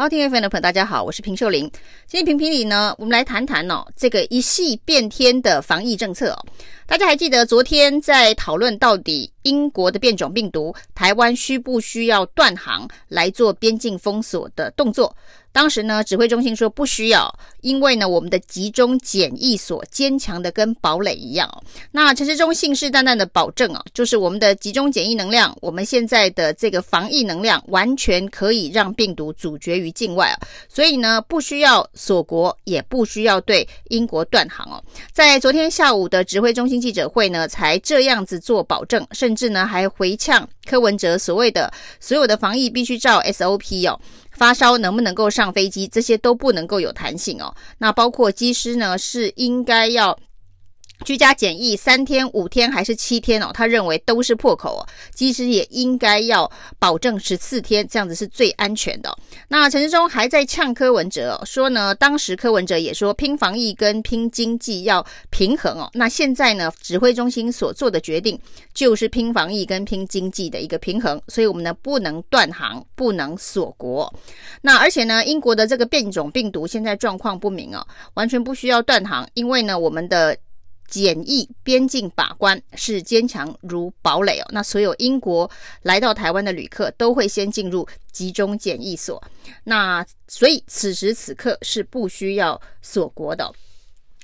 好，听 f 的朋友，大家好，我是平秀玲。今天评评理呢，我们来谈谈哦，这个一系变天的防疫政策哦。大家还记得昨天在讨论到底英国的变种病毒，台湾需不需要断航来做边境封锁的动作？当时呢，指挥中心说不需要，因为呢，我们的集中检疫所坚强的跟堡垒一样。那陈时中信誓旦旦的保证啊，就是我们的集中检疫能量，我们现在的这个防疫能量，完全可以让病毒阻绝于境外啊。所以呢，不需要锁国，也不需要对英国断航哦。在昨天下午的指挥中心记者会呢，才这样子做保证，甚至呢还回呛柯文哲所谓的所有的防疫必须照 SOP 哦。发烧能不能够上飞机，这些都不能够有弹性哦。那包括机师呢，是应该要。居家检疫三天、五天还是七天哦？他认为都是破口哦。机师也应该要保证十四天，这样子是最安全的。那陈志忠还在呛柯文哲哦，说呢，当时柯文哲也说拼防疫跟拼经济要平衡哦。那现在呢，指挥中心所做的决定就是拼防疫跟拼经济的一个平衡，所以我们呢不能断航，不能锁国。那而且呢，英国的这个变种病毒现在状况不明哦，完全不需要断航，因为呢，我们的。检疫边境把关是坚强如堡垒哦，那所有英国来到台湾的旅客都会先进入集中检疫所，那所以此时此刻是不需要锁国的。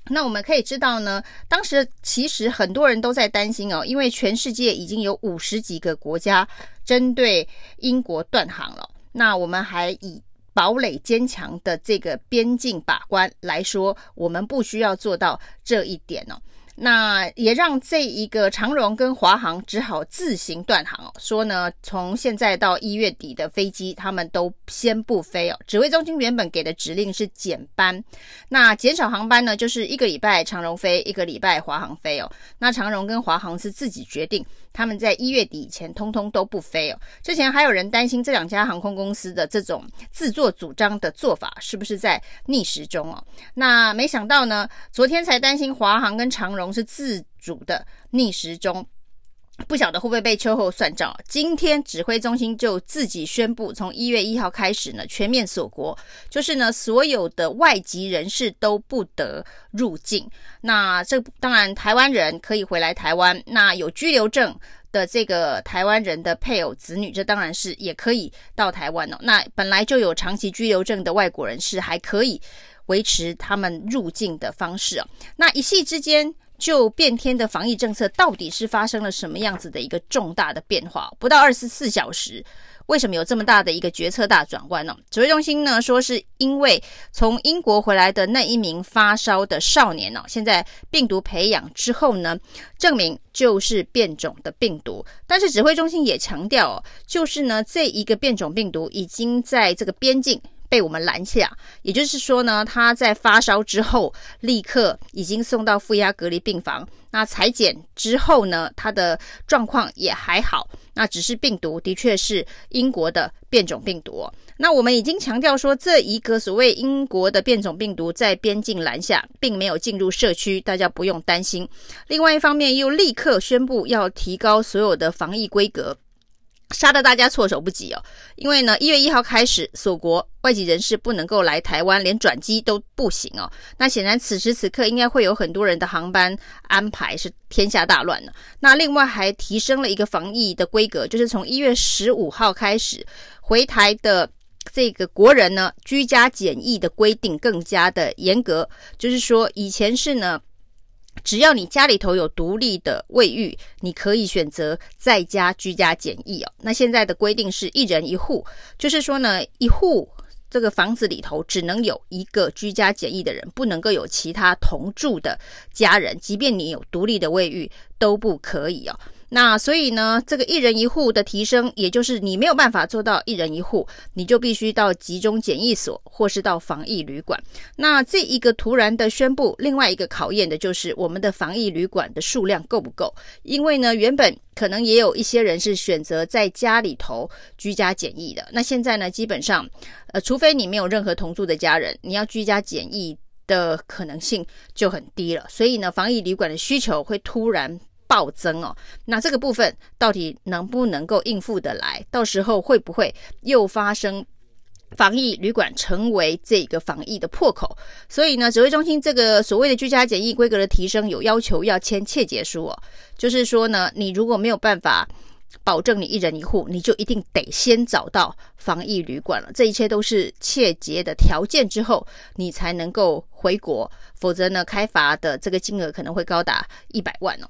那我们可以知道呢，当时其实很多人都在担心哦，因为全世界已经有五十几个国家针对英国断航了，那我们还以堡垒坚强的这个边境把关来说，我们不需要做到这一点哦。那也让这一个长荣跟华航只好自行断航，说呢，从现在到一月底的飞机，他们都先不飞哦。指挥中心原本给的指令是减班，那减少航班呢，就是一个礼拜长荣飞，一个礼拜华航飞哦。那长荣跟华航是自己决定，他们在一月底以前通通都不飞哦。之前还有人担心这两家航空公司的这种自作主张的做法是不是在逆时钟哦？那没想到呢，昨天才担心华航跟长荣。是自主的逆时钟，不晓得会不会被秋后算账。今天指挥中心就自己宣布，从一月一号开始呢，全面锁国，就是呢，所有的外籍人士都不得入境。那这当然，台湾人可以回来台湾，那有居留证的这个台湾人的配偶、子女，这当然是也可以到台湾哦。那本来就有长期居留证的外国人士，还可以维持他们入境的方式哦。那一夕之间。就变天的防疫政策，到底是发生了什么样子的一个重大的变化？不到二十四小时，为什么有这么大的一个决策大转弯呢？指挥中心呢说，是因为从英国回来的那一名发烧的少年呢，现在病毒培养之后呢，证明就是变种的病毒。但是指挥中心也强调哦，就是呢，这一个变种病毒已经在这个边境。被我们拦下，也就是说呢，他在发烧之后，立刻已经送到负压隔离病房。那采检之后呢，他的状况也还好。那只是病毒的确是英国的变种病毒。那我们已经强调说，这一个所谓英国的变种病毒在边境拦下，并没有进入社区，大家不用担心。另外一方面，又立刻宣布要提高所有的防疫规格。杀得大家措手不及哦，因为呢，一月一号开始锁国，外籍人士不能够来台湾，连转机都不行哦。那显然此时此刻应该会有很多人的航班安排是天下大乱了。那另外还提升了一个防疫的规格，就是从一月十五号开始回台的这个国人呢，居家检疫的规定更加的严格，就是说以前是呢。只要你家里头有独立的卫浴，你可以选择在家居家检疫哦。那现在的规定是一人一户，就是说呢，一户这个房子里头只能有一个居家检疫的人，不能够有其他同住的家人，即便你有独立的卫浴都不可以哦。那所以呢，这个一人一户的提升，也就是你没有办法做到一人一户，你就必须到集中检疫所或是到防疫旅馆。那这一个突然的宣布，另外一个考验的就是我们的防疫旅馆的数量够不够？因为呢，原本可能也有一些人是选择在家里头居家检疫的。那现在呢，基本上，呃，除非你没有任何同住的家人，你要居家检疫的可能性就很低了。所以呢，防疫旅馆的需求会突然。暴增哦，那这个部分到底能不能够应付得来？到时候会不会又发生防疫旅馆成为这个防疫的破口，所以呢，指挥中心这个所谓的居家检疫规格的提升，有要求要签切结书哦，就是说呢，你如果没有办法保证你一人一户，你就一定得先找到防疫旅馆了。这一切都是切结的条件之后，你才能够回国，否则呢，开罚的这个金额可能会高达一百万哦。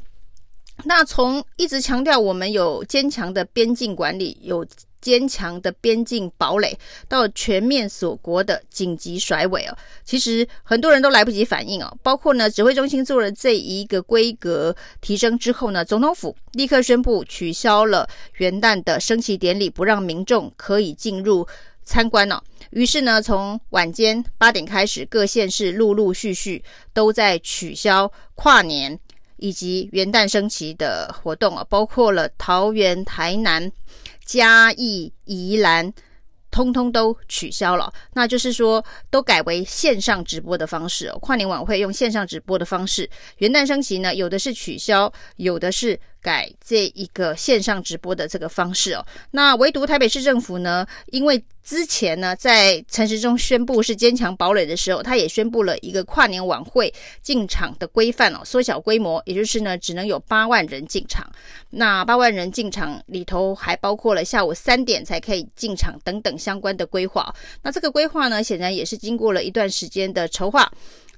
那从一直强调我们有坚强的边境管理，有。坚强的边境堡垒到全面锁国的紧急甩尾哦，其实很多人都来不及反应哦，包括呢，指挥中心做了这一个规格提升之后呢，总统府立刻宣布取消了元旦的升旗典礼，不让民众可以进入参观了哦。于是呢，从晚间八点开始，各县市陆陆续续都在取消跨年以及元旦升旗的活动啊，包括了桃园、台南。嘉义、宜兰，通通都取消了。那就是说，都改为线上直播的方式哦。跨年晚会用线上直播的方式，元旦升旗呢，有的是取消，有的是改这一个线上直播的这个方式哦。那唯独台北市政府呢，因为之前呢，在陈时中宣布是坚强堡垒的时候，他也宣布了一个跨年晚会进场的规范哦，缩小规模，也就是呢，只能有八万人进场。那八万人进场里头还包括了下午三点才可以进场等等相关的规划。那这个规划呢，显然也是经过了一段时间的筹划。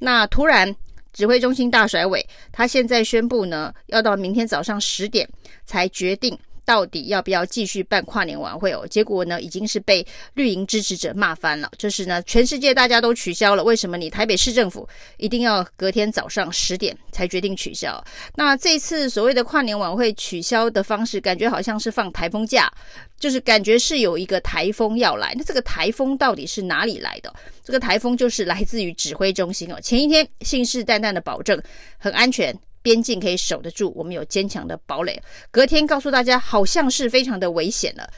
那突然指挥中心大甩尾，他现在宣布呢，要到明天早上十点才决定。到底要不要继续办跨年晚会哦？结果呢，已经是被绿营支持者骂翻了。就是呢，全世界大家都取消了，为什么你台北市政府一定要隔天早上十点才决定取消？那这次所谓的跨年晚会取消的方式，感觉好像是放台风假，就是感觉是有一个台风要来。那这个台风到底是哪里来的？这个台风就是来自于指挥中心哦。前一天信誓旦旦的保证很安全。边境可以守得住，我们有坚强的堡垒。隔天告诉大家，好像是非常的危险了。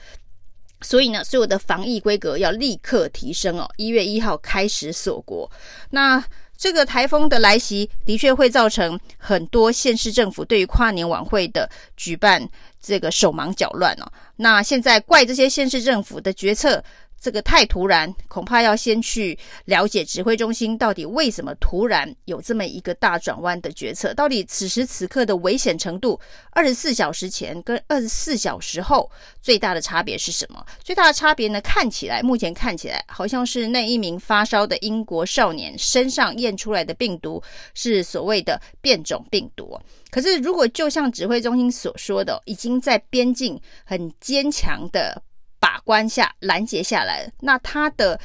所以呢，所有的防疫规格要立刻提升哦。一月一号开始锁国。那这个台风的来袭，的确会造成很多县市政府对于跨年晚会的举办这个手忙脚乱哦。那现在怪这些县市政府的决策。这个太突然，恐怕要先去了解指挥中心到底为什么突然有这么一个大转弯的决策。到底此时此刻的危险程度，二十四小时前跟二十四小时后最大的差别是什么？最大的差别呢？看起来，目前看起来好像是那一名发烧的英国少年身上验出来的病毒是所谓的变种病毒。可是，如果就像指挥中心所说的，已经在边境很坚强的。把关下拦截下来，那它的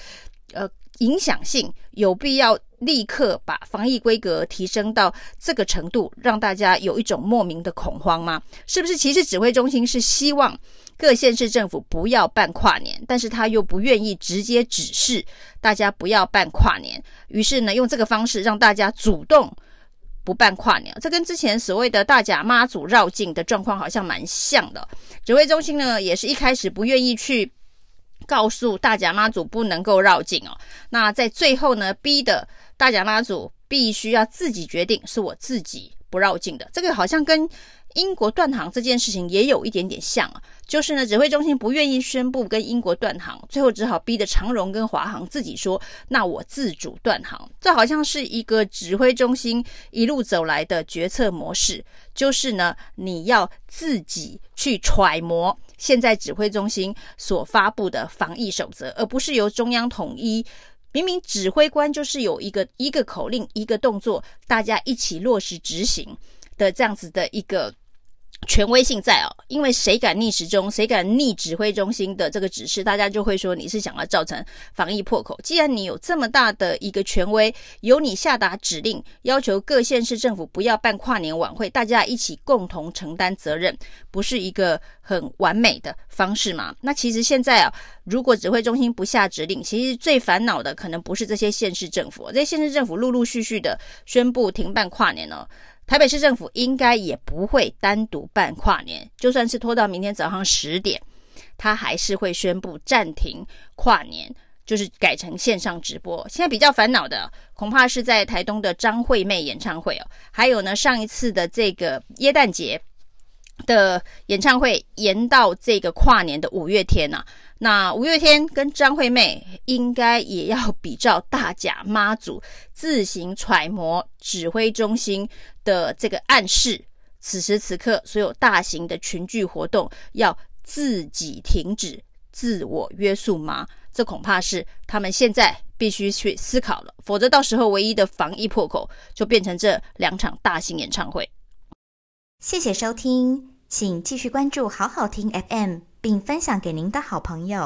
呃影响性有必要立刻把防疫规格提升到这个程度，让大家有一种莫名的恐慌吗？是不是？其实指挥中心是希望各县市政府不要办跨年，但是他又不愿意直接指示大家不要办跨年，于是呢，用这个方式让大家主动。不办跨年，这跟之前所谓的大甲妈祖绕境的状况好像蛮像的。指挥中心呢，也是一开始不愿意去告诉大甲妈祖不能够绕境哦。那在最后呢，逼的大甲妈祖必须要自己决定，是我自己不绕境的。这个好像跟英国断航这件事情也有一点点像啊。就是呢，指挥中心不愿意宣布跟英国断航，最后只好逼得长荣跟华航自己说：“那我自主断航。”这好像是一个指挥中心一路走来的决策模式，就是呢，你要自己去揣摩现在指挥中心所发布的防疫守则，而不是由中央统一。明明指挥官就是有一个一个口令、一个动作，大家一起落实执行的这样子的一个。权威性在哦，因为谁敢逆时钟，谁敢逆指挥中心的这个指示，大家就会说你是想要造成防疫破口。既然你有这么大的一个权威，由你下达指令，要求各县市政府不要办跨年晚会，大家一起共同承担责任，不是一个很完美的方式吗？那其实现在啊，如果指挥中心不下指令，其实最烦恼的可能不是这些县市政府，这些县市政府陆陆续续的宣布停办跨年哦。台北市政府应该也不会单独办跨年，就算是拖到明天早上十点，他还是会宣布暂停跨年，就是改成线上直播。现在比较烦恼的，恐怕是在台东的张惠妹演唱会哦，还有呢，上一次的这个耶诞节的演唱会延到这个跨年的五月天呐、啊。那五月天跟张惠妹应该也要比照大甲妈祖自行揣摩指挥中心的这个暗示，此时此刻所有大型的群聚活动要自己停止、自我约束吗？这恐怕是他们现在必须去思考了，否则到时候唯一的防疫破口就变成这两场大型演唱会。谢谢收听，请继续关注好好听 FM，并分享给您的好朋友。